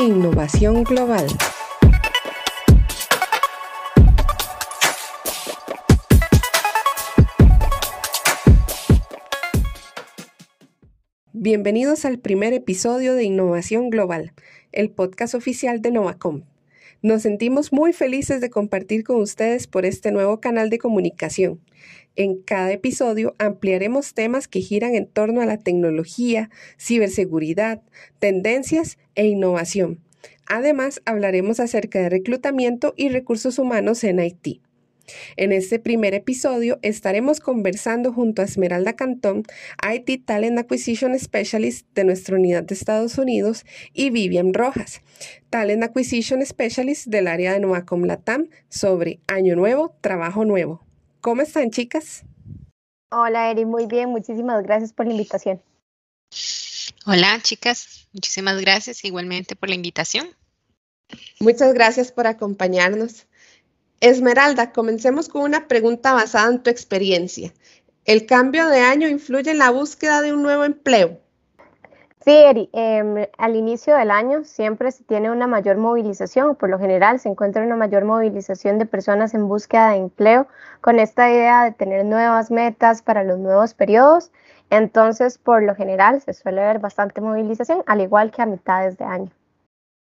Innovación Global. Bienvenidos al primer episodio de Innovación Global, el podcast oficial de Novacom. Nos sentimos muy felices de compartir con ustedes por este nuevo canal de comunicación. En cada episodio ampliaremos temas que giran en torno a la tecnología, ciberseguridad, tendencias e innovación. Además, hablaremos acerca de reclutamiento y recursos humanos en Haití. En este primer episodio estaremos conversando junto a Esmeralda Cantón, IT Talent Acquisition Specialist de nuestra unidad de Estados Unidos, y Vivian Rojas, Talent Acquisition Specialist del área de Novacom Latam, sobre Año Nuevo, Trabajo Nuevo. ¿Cómo están, chicas? Hola, Eri, muy bien. Muchísimas gracias por la invitación. Hola, chicas. Muchísimas gracias igualmente por la invitación. Muchas gracias por acompañarnos. Esmeralda, comencemos con una pregunta basada en tu experiencia. ¿El cambio de año influye en la búsqueda de un nuevo empleo? Sí, Eri, em, al inicio del año siempre se tiene una mayor movilización, por lo general se encuentra una mayor movilización de personas en búsqueda de empleo con esta idea de tener nuevas metas para los nuevos periodos. Entonces, por lo general se suele ver bastante movilización, al igual que a mitades de año.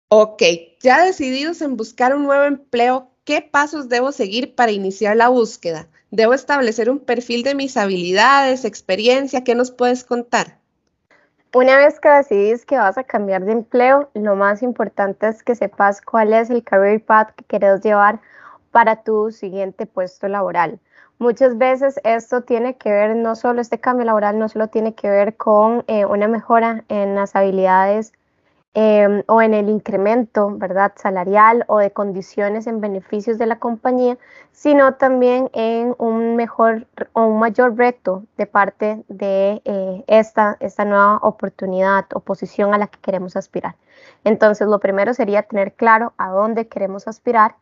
Ok, ya decididos en buscar un nuevo empleo, ¿Qué pasos debo seguir para iniciar la búsqueda? ¿Debo establecer un perfil de mis habilidades, experiencia? ¿Qué nos puedes contar? Una vez que decidís que vas a cambiar de empleo, lo más importante es que sepas cuál es el career path que quieres llevar para tu siguiente puesto laboral. Muchas veces esto tiene que ver, no solo este cambio laboral, no solo tiene que ver con eh, una mejora en las habilidades Em, o en el incremento, ¿verdad?, salarial o de condiciones en beneficios de la compañía, sino también en un mejor o un mayor reto de parte de eh, esta, esta nueva oportunidad o posición a la que queremos aspirar. Entonces, lo primero sería tener claro a dónde queremos aspirar,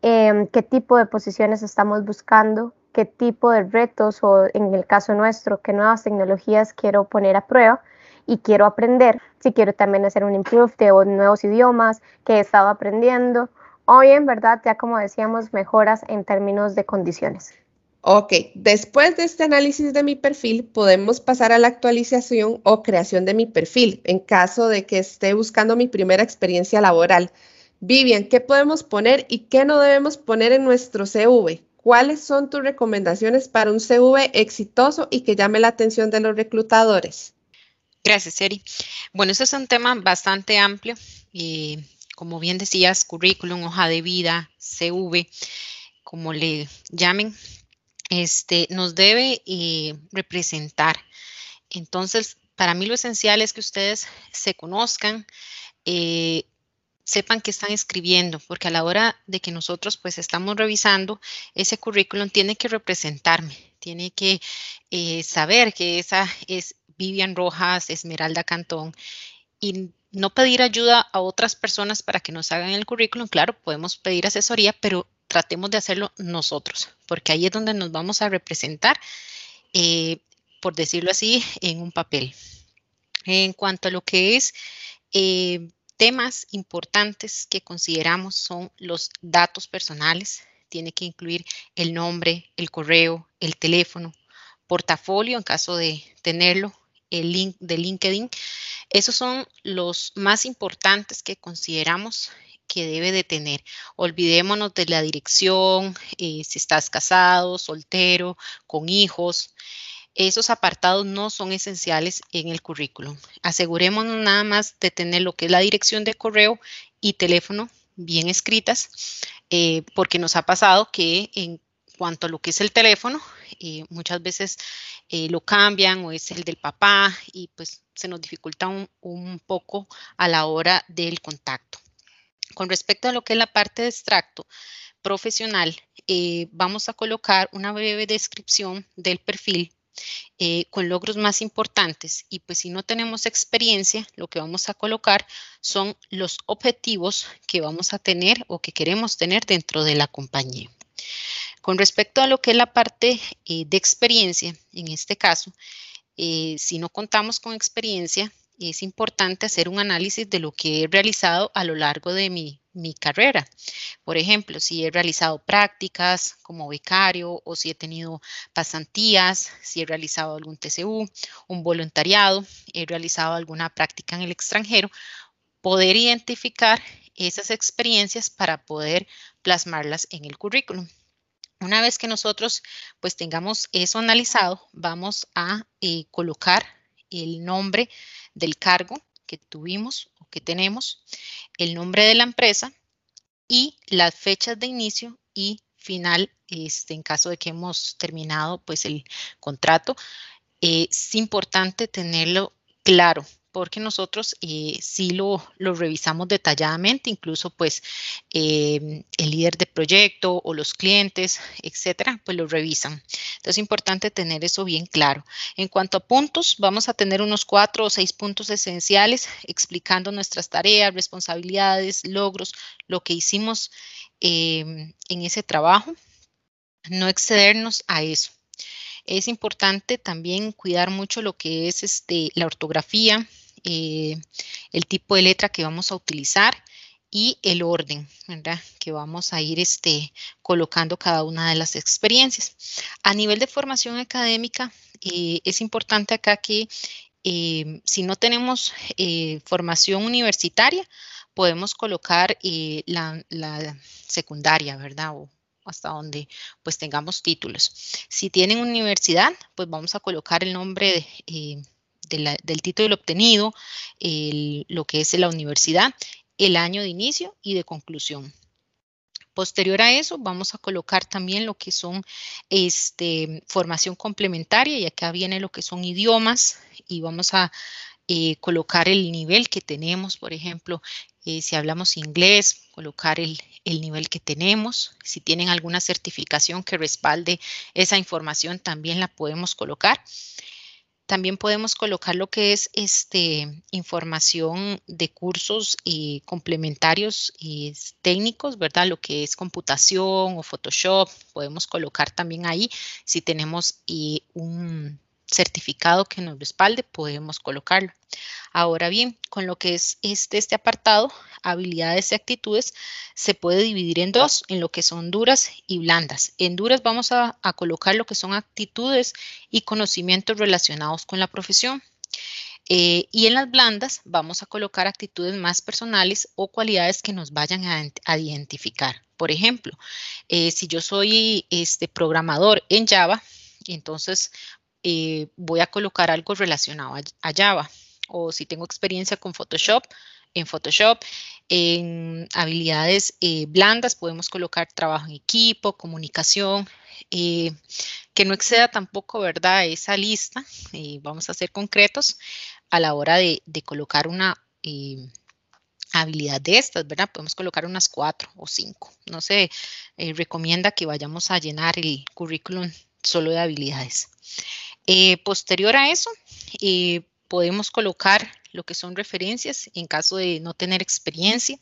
em, qué tipo de posiciones estamos buscando, qué tipo de retos o en el caso nuestro, qué nuevas tecnologías quiero poner a prueba y quiero aprender, si quiero también hacer un improve de nuevos idiomas que he estado aprendiendo, o bien, ¿verdad? Ya como decíamos, mejoras en términos de condiciones. Ok, después de este análisis de mi perfil, podemos pasar a la actualización o creación de mi perfil en caso de que esté buscando mi primera experiencia laboral. Vivian, ¿qué podemos poner y qué no debemos poner en nuestro CV? ¿Cuáles son tus recomendaciones para un CV exitoso y que llame la atención de los reclutadores? Gracias, Eri. Bueno, este es un tema bastante amplio y como bien decías, currículum, hoja de vida, CV, como le llamen, este, nos debe eh, representar. Entonces, para mí lo esencial es que ustedes se conozcan, eh, sepan que están escribiendo, porque a la hora de que nosotros pues estamos revisando, ese currículum tiene que representarme, tiene que eh, saber que esa es Vivian Rojas, Esmeralda Cantón, y no pedir ayuda a otras personas para que nos hagan el currículum. Claro, podemos pedir asesoría, pero tratemos de hacerlo nosotros, porque ahí es donde nos vamos a representar, eh, por decirlo así, en un papel. En cuanto a lo que es eh, temas importantes que consideramos son los datos personales, tiene que incluir el nombre, el correo, el teléfono, portafolio en caso de tenerlo, el link de LinkedIn. Esos son los más importantes que consideramos que debe de tener. Olvidémonos de la dirección, eh, si estás casado, soltero, con hijos. Esos apartados no son esenciales en el currículum. Asegurémonos nada más de tener lo que es la dirección de correo y teléfono bien escritas, eh, porque nos ha pasado que en cuanto a lo que es el teléfono, eh, muchas veces eh, lo cambian o es el del papá y pues se nos dificulta un, poco a la hora del contacto. Con respecto a lo que es la parte de extracto profesional, eh, vamos a colocar una breve descripción del perfil con logros más importantes y pues si no tenemos experiencia, lo que vamos a colocar son los objetivos que vamos a tener o que queremos tener dentro de la compañía. Con respecto a lo que es la parte eh, de experiencia, en este caso, eh, si no contamos con experiencia, es importante hacer un análisis de lo que he realizado a lo largo de mi, carrera. Por ejemplo, si he realizado prácticas como becario o si he tenido pasantías, si he realizado algún TCU, un voluntariado, he realizado alguna práctica en el extranjero, poder identificar esas experiencias para poder plasmarlas en el currículum. Una vez que nosotros pues tengamos eso analizado, vamos a eh, colocar el nombre del cargo que tuvimos o que tenemos, el nombre de la empresa y las fechas de inicio y final, este, en caso de que hemos terminado pues el contrato. es importante tenerlo claro porque nosotros eh, sí lo, revisamos detalladamente, incluso pues em, el líder de proyecto o los clientes, etcétera, pues lo revisan. Entonces es importante tener eso bien claro. En cuanto a puntos, vamos a tener unos cuatro o seis puntos esenciales explicando nuestras tareas, responsabilidades, logros, lo que hicimos em, en ese trabajo. No excedernos a eso. Es importante también cuidar mucho lo que es este, la ortografía, eh, el tipo de letra que vamos a utilizar y el orden. Que vamos a ir este, colocando cada una de las experiencias. A nivel de formación académica, eh, es importante acá que eh, si no tenemos formación universitaria, podemos colocar la, secundaria, ¿verdad? O hasta donde pues tengamos títulos. Si tienen universidad, pues vamos a colocar el nombre de del título obtenido, lo que es la universidad, el año de inicio y de conclusión. Posterior a eso, vamos a colocar también lo que son este, formación complementaria y acá viene lo que son idiomas y vamos a eh, colocar el nivel que tenemos, por ejemplo, eh, si hablamos inglés, colocar el, el, nivel que tenemos. Si tienen alguna certificación que respalde esa información, también la podemos colocar. También podemos colocar lo que es este, información de cursos y complementarios y técnicos, ¿verdad? Lo que es computación o Photoshop, podemos colocar también ahí. Si tenemos un certificado que nos respalde, podemos colocarlo. Ahora bien, con lo que es este, este apartado, habilidades y actitudes, se puede dividir en dos, en lo que son duras y blandas. En duras vamos a, colocar lo que son actitudes y conocimientos relacionados con la profesión. Eh, y en las blandas vamos a colocar actitudes más personales o cualidades que nos vayan a, identificar. Por ejemplo, eh, si yo soy este programador en Java, entonces eh, voy a colocar algo relacionado a, Java. O si tengo experiencia con Photoshop, en Photoshop. En habilidades eh, blandas podemos colocar trabajo en equipo, comunicación, eh, que no exceda tampoco, ¿verdad? Esa lista. vamos a ser concretos a la hora de, colocar una habilidad de estas, ¿verdad? Podemos colocar unas cuatro o cinco. No se recomienda que vayamos a llenar el currículum solo de habilidades. Eh, posterior a eso, eh, podemos colocar lo que son referencias en caso de no tener experiencia,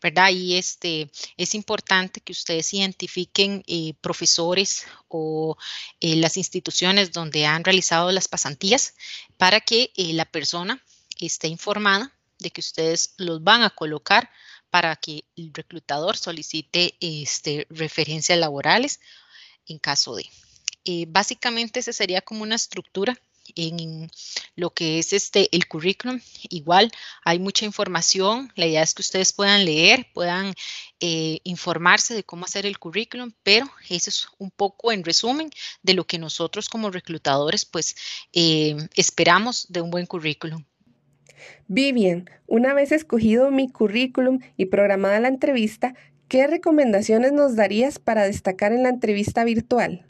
¿verdad? Y este, es importante que ustedes identifiquen eh, profesores o las instituciones donde han realizado las pasantías para que la persona esté informada de que ustedes los van a colocar para que el reclutador solicite este, referencias laborales en caso de. Eh, básicamente esa sería como una estructura en lo que es este el currículum. Igual hay mucha información. La idea es que ustedes puedan leer, puedan eh, informarse de cómo hacer el currículum, pero eso es un poco en resumen de lo que nosotros como reclutadores pues eh, esperamos de un buen currículum. Vivian, una vez escogido mi currículum y programada la entrevista, ¿qué recomendaciones nos darías para destacar en la entrevista virtual?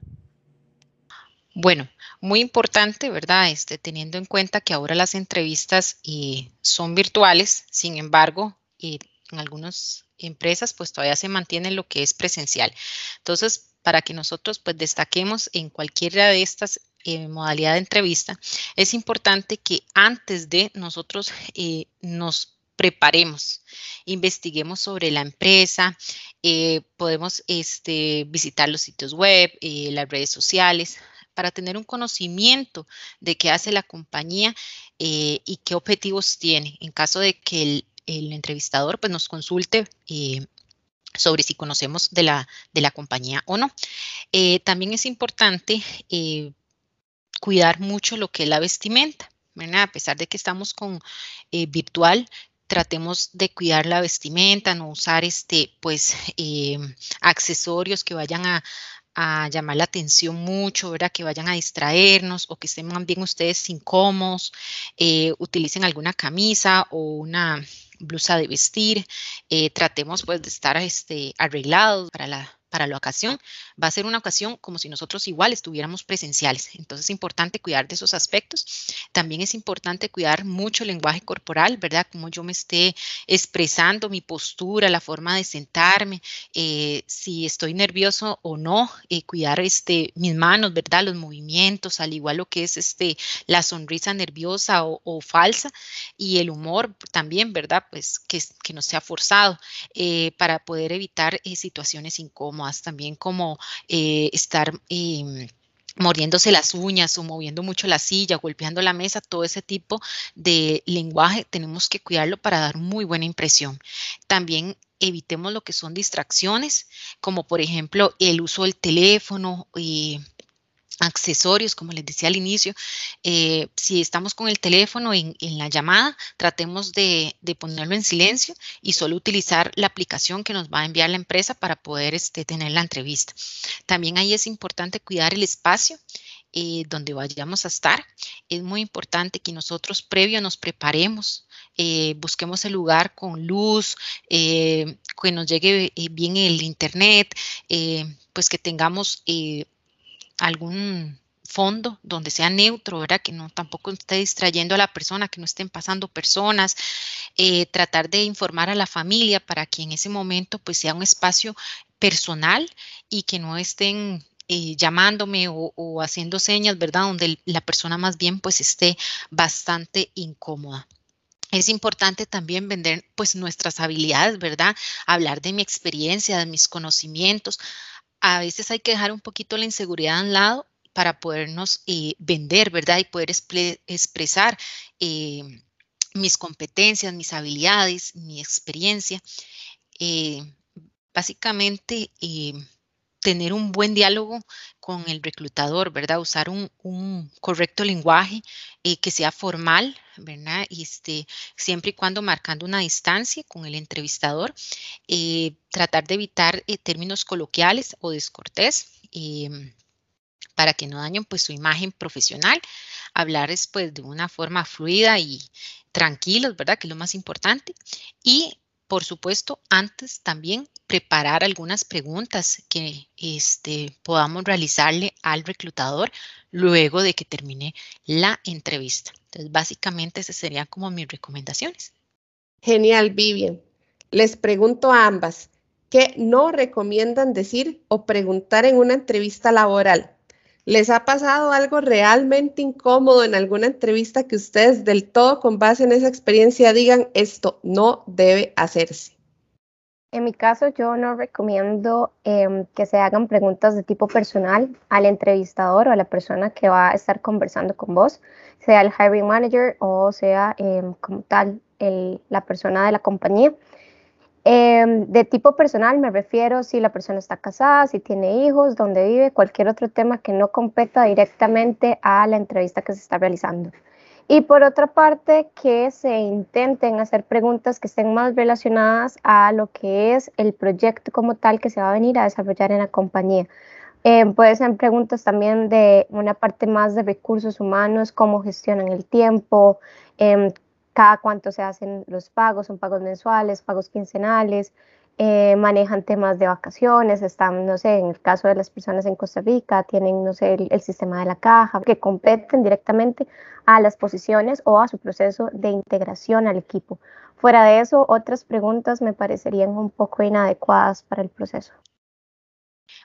Bueno, muy importante, ¿verdad? Este, teniendo en cuenta que ahora las entrevistas eh, son virtuales, sin embargo, eh, en algunas empresas pues todavía se mantiene lo que es presencial. Entonces, para que nosotros pues destaquemos en cualquiera de estas eh, modalidades de entrevista, es importante que antes de nosotros nos preparemos, investiguemos sobre la empresa, podemos este, visitar los sitios web, las redes sociales, para tener un conocimiento de qué hace la compañía eh, y qué objetivos tiene en caso de que el, entrevistador pues, nos consulte eh, sobre si conocemos de la, de la compañía o no. Eh, también es importante cuidar mucho lo que es la vestimenta. A pesar de que estamos con virtual, tratemos de cuidar la vestimenta, no usar este, pues, accesorios que vayan a, a llamar la atención mucho, ¿verdad? Que vayan a distraernos o que estén más bien ustedes incómodos, eh, utilicen alguna camisa o una blusa de vestir, eh, tratemos pues de estar este, arreglados para la para la ocasión, va a ser una ocasión como si nosotros igual estuviéramos presenciales. Entonces es importante cuidar de esos aspectos. También es importante cuidar mucho el lenguaje corporal, ¿verdad? Como yo me esté expresando, mi postura, la forma de sentarme, eh, si estoy nervioso o no, eh, cuidar este, mis manos, ¿verdad? Los movimientos, al igual lo que es este, la sonrisa nerviosa o, falsa y el humor también, ¿verdad? Pues que, que no sea forzado eh, para poder evitar situaciones incómodas también como eh, estar... Em, mordiéndose las uñas o moviendo mucho la silla, golpeando la mesa, todo ese tipo de lenguaje tenemos que cuidarlo para dar muy buena impresión. También evitemos lo que son distracciones, como por ejemplo el uso del teléfono, eh, accesorios, como les decía al inicio. Eh, si estamos con el teléfono en, la llamada, tratemos de, ponerlo en silencio y solo utilizar la aplicación que nos va a enviar la empresa para poder este, tener la entrevista. También ahí es importante cuidar el espacio. Eh, donde vayamos a estar. Es muy importante que nosotros previo nos preparemos, eh, busquemos el lugar con luz, que nos llegue bien el internet, pues que tengamos algún fondo donde sea neutro, ¿verdad? Que no tampoco esté distrayendo a la persona, que no estén pasando personas, eh, tratar de informar a la familia para que en ese momento pues sea un espacio personal y que no estén eh, llamándome o, haciendo señas, ¿verdad? Donde la persona más bien pues esté bastante incómoda. Es importante también vender pues nuestras habilidades, ¿verdad? Hablar de mi experiencia, de mis conocimientos, a veces hay que dejar un poquito la inseguridad a un lado para podernos eh, vender, ¿verdad? Y poder expresar eh, mis competencias, mis habilidades, mi experiencia. Eh, básicamente, tener un buen diálogo con el reclutador, ¿verdad? Usar un, correcto lenguaje eh, que sea formal, ¿verdad? Este, siempre y cuando marcando una distancia con el entrevistador. Eh, tratar de evitar eh, términos coloquiales o descortés em, para que no dañen pues su imagen profesional. Hablar es pues de una forma fluida y tranquilos, ¿verdad? Que es lo más importante. Y por supuesto, antes también preparar algunas preguntas que este, podamos realizarle al reclutador luego de que termine la entrevista. Entonces, básicamente, esas serían como mis recomendaciones. Genial, Vivian. Les pregunto a ambas, ¿qué no recomiendan decir o preguntar en una entrevista laboral? ¿Les ha pasado algo realmente incómodo en alguna entrevista que ustedes del todo con base en esa experiencia digan esto no debe hacerse? En mi caso, yo no recomiendo em, que se hagan preguntas de tipo personal al entrevistador o a la persona que va a estar conversando con vos, sea el hiring manager o sea em, como tal la persona de la compañía. Em, de tipo personal me refiero si la persona está casada, si tiene hijos, dónde vive, cualquier otro tema que no competa directamente a la entrevista que se está realizando. Y por otra parte, que se intenten hacer preguntas que estén más relacionadas a lo que es el proyecto como tal que se va a venir a desarrollar en la compañía. Eh, pueden ser preguntas también de una parte más de recursos humanos, cómo gestionan el tiempo, eh, cada cuánto se hacen los pagos, son pagos mensuales, pagos quincenales, eh, manejan temas de vacaciones, están, no sé, en el caso de las personas en Costa Rica, tienen, no sé, el, sistema de la caja, que competen directamente a las posiciones o a su proceso de integración al equipo. Fuera de eso, otras preguntas me parecerían un poco inadecuadas para el proceso.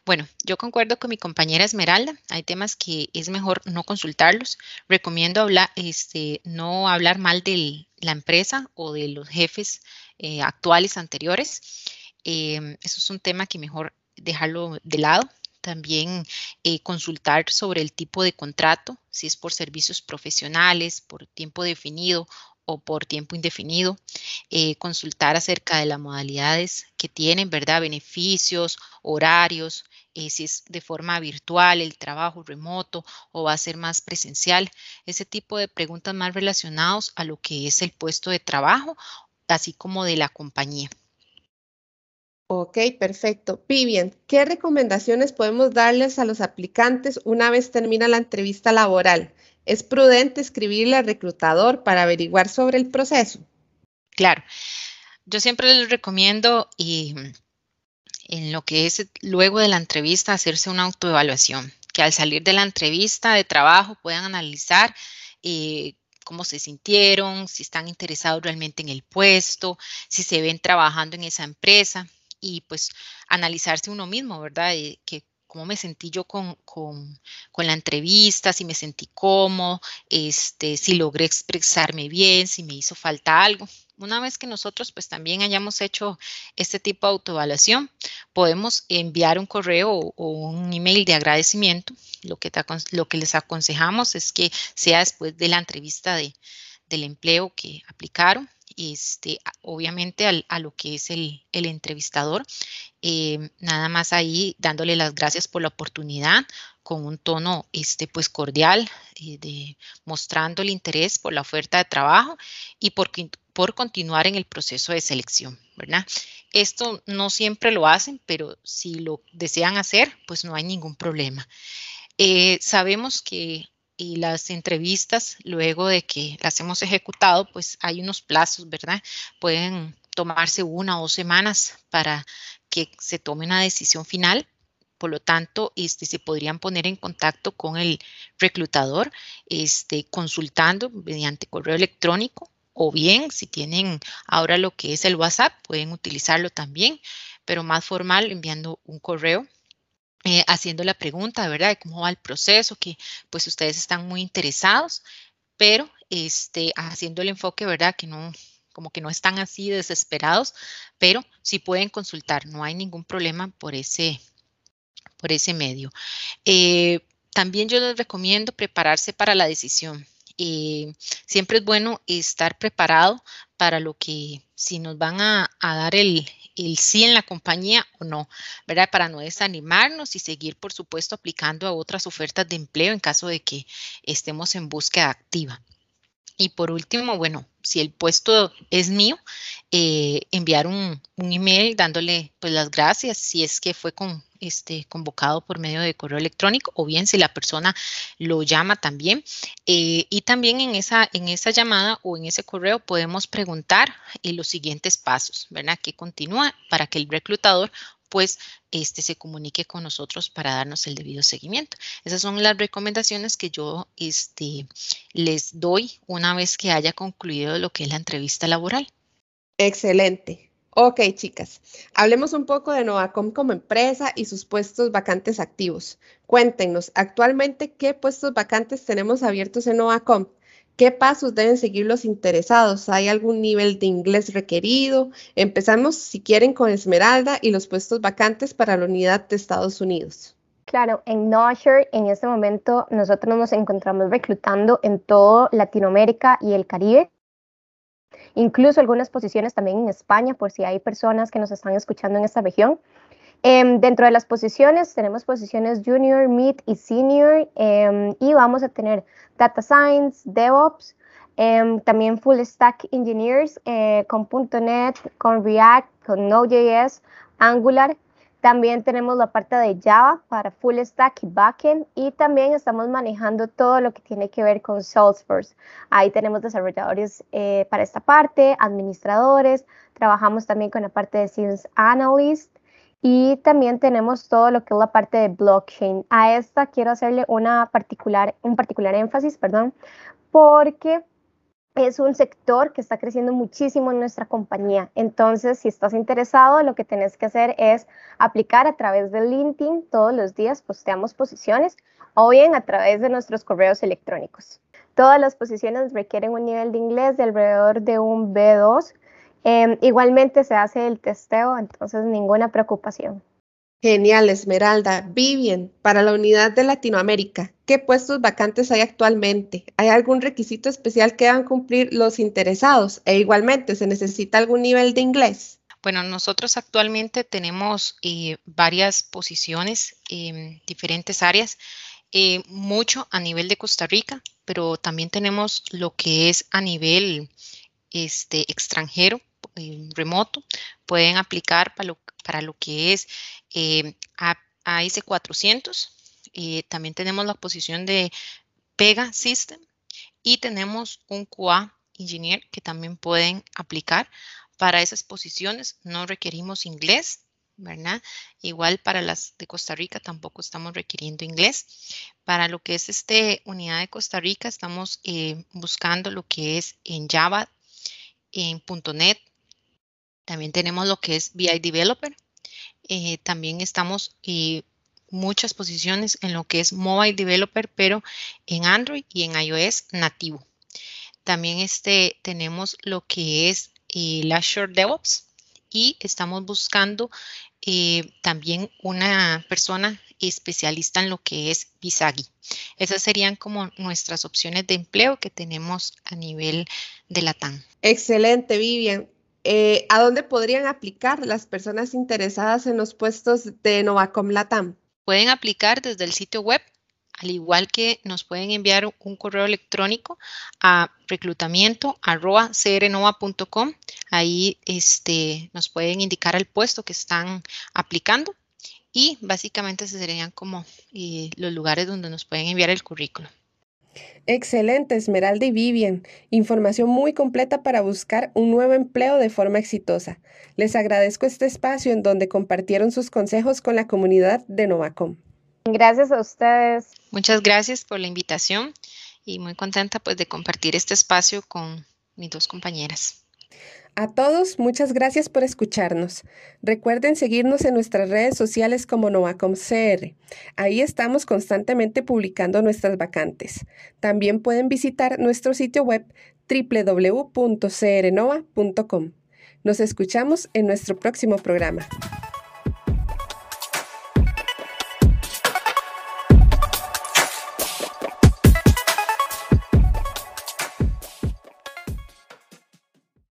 Bueno, yo concuerdo con mi compañera Esmeralda. Hay temas que es mejor no consultarlos. Recomiendo este, no hablar mal de la empresa o de los jefes eh, actuales anteriores. Em, eso es un tema que mejor dejarlo de lado también eh, consultar sobre el tipo de contrato, si es por servicios profesionales, por tiempo definido o por tiempo indefinido, eh, consultar acerca de las modalidades que tienen, ¿verdad? Beneficios, horarios, eh, si es de forma virtual, el trabajo remoto o va a ser más presencial, ese tipo de preguntas más relacionados a lo que es el puesto de trabajo, así como de la compañía. Ok, perfecto. Vivian, ¿qué recomendaciones podemos darles a los aplicantes una vez termina la entrevista laboral? ¿Es prudente escribirle al reclutador para averiguar sobre el proceso? Claro, yo siempre les recomiendo y en lo que es luego de la entrevista hacerse una autoevaluación, que al salir de la entrevista de trabajo puedan analizar eh, cómo se sintieron, si están interesados realmente en el puesto, si se ven trabajando en esa empresa y pues analizarse uno mismo, ¿verdad? que cómo me sentí yo con, la entrevista, si me sentí cómodo, este, si logré expresarme bien, si me hizo falta algo. Una vez que nosotros pues también hayamos hecho este tipo de autoevaluación, podemos enviar un correo o, un email de agradecimiento. Lo que, lo que les aconsejamos es que sea después de la entrevista de, del empleo que aplicaron este, obviamente a lo que es el, entrevistador. Eh, nada más ahí dándole las gracias por la oportunidad con un tono este, pues cordial, eh, de, mostrando el interés por la oferta de trabajo y por, continuar en el proceso de selección, ¿verdad? Esto no siempre lo hacen, pero si lo desean hacer, pues no hay ningún problema. Eh, sabemos que y las entrevistas, luego de que las hemos ejecutado, pues hay unos plazos, ¿verdad? Pueden tomarse una o dos semanas para que se tome una decisión final. Por lo tanto, este, se podrían poner en contacto con el reclutador, este, consultando mediante correo electrónico o bien si tienen ahora lo que es el WhatsApp, pueden utilizarlo también, pero más formal enviando un correo eh, haciendo la pregunta, ¿verdad? De cómo va el proceso, que pues ustedes están muy interesados, pero este, haciendo el enfoque, ¿verdad? Que no, como que no están así desesperados, pero sí pueden consultar, no hay ningún problema por ese, por ese medio. Eh, también yo les recomiendo prepararse para la decisión. Eh, siempre es bueno estar preparado para lo que si nos van a dar el, el sí en la compañía o no, ¿verdad? Para no desanimarnos y seguir, por supuesto, aplicando a otras ofertas de empleo en caso de que estemos en búsqueda activa. Y por último, bueno, si el puesto es mío, eh, enviar un, un, email dándole pues las gracias si es que fue con, este, convocado por medio de correo electrónico o bien si la persona lo llama también. Eh, y también en esa, en esa llamada o en ese correo podemos preguntar eh, los siguientes pasos, ¿verdad? Que continúa para que el reclutador pues este se comunique con nosotros para darnos el debido seguimiento. Esas son las recomendaciones que yo este, les doy una vez que haya concluido lo que es la entrevista laboral. Excelente. Ok, chicas, hablemos un poco de Novacom como empresa y sus puestos vacantes activos. Cuéntenos, actualmente, ¿qué puestos vacantes tenemos abiertos en Novacom? ¿Qué pasos deben seguir los interesados? ¿Hay algún nivel de inglés requerido? Empezamos, si quieren, con Esmeralda y los puestos vacantes para la unidad de Estados Unidos. Claro, en Nosher en este momento nosotros nos encontramos reclutando en todo Latinoamérica y el Caribe. Incluso algunas posiciones también en España, por si hay personas que nos están escuchando en esta región. Em, dentro de las posiciones tenemos posiciones junior, mid y senior em, y vamos a tener data science, DevOps, em, también full stack engineers eh, con .NET, con React, con Node.js, Angular. También tenemos la parte de Java para full stack y backend y también estamos manejando todo lo que tiene que ver con Salesforce. Ahí tenemos desarrolladores eh, para esta parte, administradores, trabajamos también con la parte de Science Analyst y también tenemos todo lo que es la parte de blockchain. A esta quiero hacerle un particular énfasis, perdón, porque es un sector que está creciendo muchísimo en nuestra compañía. Entonces, si estás interesado, lo que tienes que hacer es aplicar a través de LinkedIn. Todos los días posteamos posiciones o bien a través de nuestros correos electrónicos. Todas las posiciones requieren un nivel de inglés de alrededor de un B2 Em, igualmente se hace el testeo, entonces ninguna preocupación. Genial, Esmeralda. Vivian, para la unidad de Latinoamérica, ¿qué puestos vacantes hay actualmente? ¿Hay algún requisito especial que deban cumplir los interesados? E igualmente, ¿se necesita algún nivel de inglés? Bueno, nosotros actualmente tenemos eh, varias posiciones en diferentes áreas, eh, mucho a nivel de Costa Rica, pero también tenemos lo que es a nivel este, extranjero, eh, remoto. Pueden aplicar para lo, para lo que es eh, AS400. Eh, también tenemos la posición de Pega System y tenemos un QA Engineer que también pueden aplicar para esas posiciones. No requerimos inglés, ¿verdad? Igual para las de Costa Rica tampoco estamos requiriendo inglés. Para lo que es este unidad de Costa Rica estamos eh, buscando lo que es en Java, en .NET. También tenemos lo que es BI Developer eh, también estamos eh, muchas posiciones en lo que es mobile developer, pero en Android y en iOS nativo. También este, tenemos lo que es eh, el Azure DevOps y estamos buscando también una persona especialista en lo que es Visagi. Esas serían como nuestras opciones de empleo que tenemos a nivel de la TAN. Excelente, Vivian. Eh, ¿A dónde podrían aplicar las personas interesadas en los puestos de Novacom Latam? Pueden aplicar desde el sitio web, al igual que nos pueden enviar un correo electrónico a reclutamiento.crnova.com. Ahí este, nos pueden indicar el puesto que están aplicando y básicamente serían como eh, los lugares donde nos pueden enviar el currículo. Excelente, Esmeralda y Vivian. Información muy completa para buscar un nuevo empleo de forma exitosa. Les agradezco este espacio en donde compartieron sus consejos con la comunidad de Novacom. Gracias a ustedes. Muchas gracias por la invitación y muy contenta pues de compartir este espacio con mis dos compañeras. A todos, muchas gracias por escucharnos. Recuerden seguirnos en nuestras redes sociales como NovaComCR. Ahí estamos constantemente publicando nuestras vacantes. También pueden visitar nuestro sitio web www.crnova.com. Nos escuchamos en nuestro próximo programa.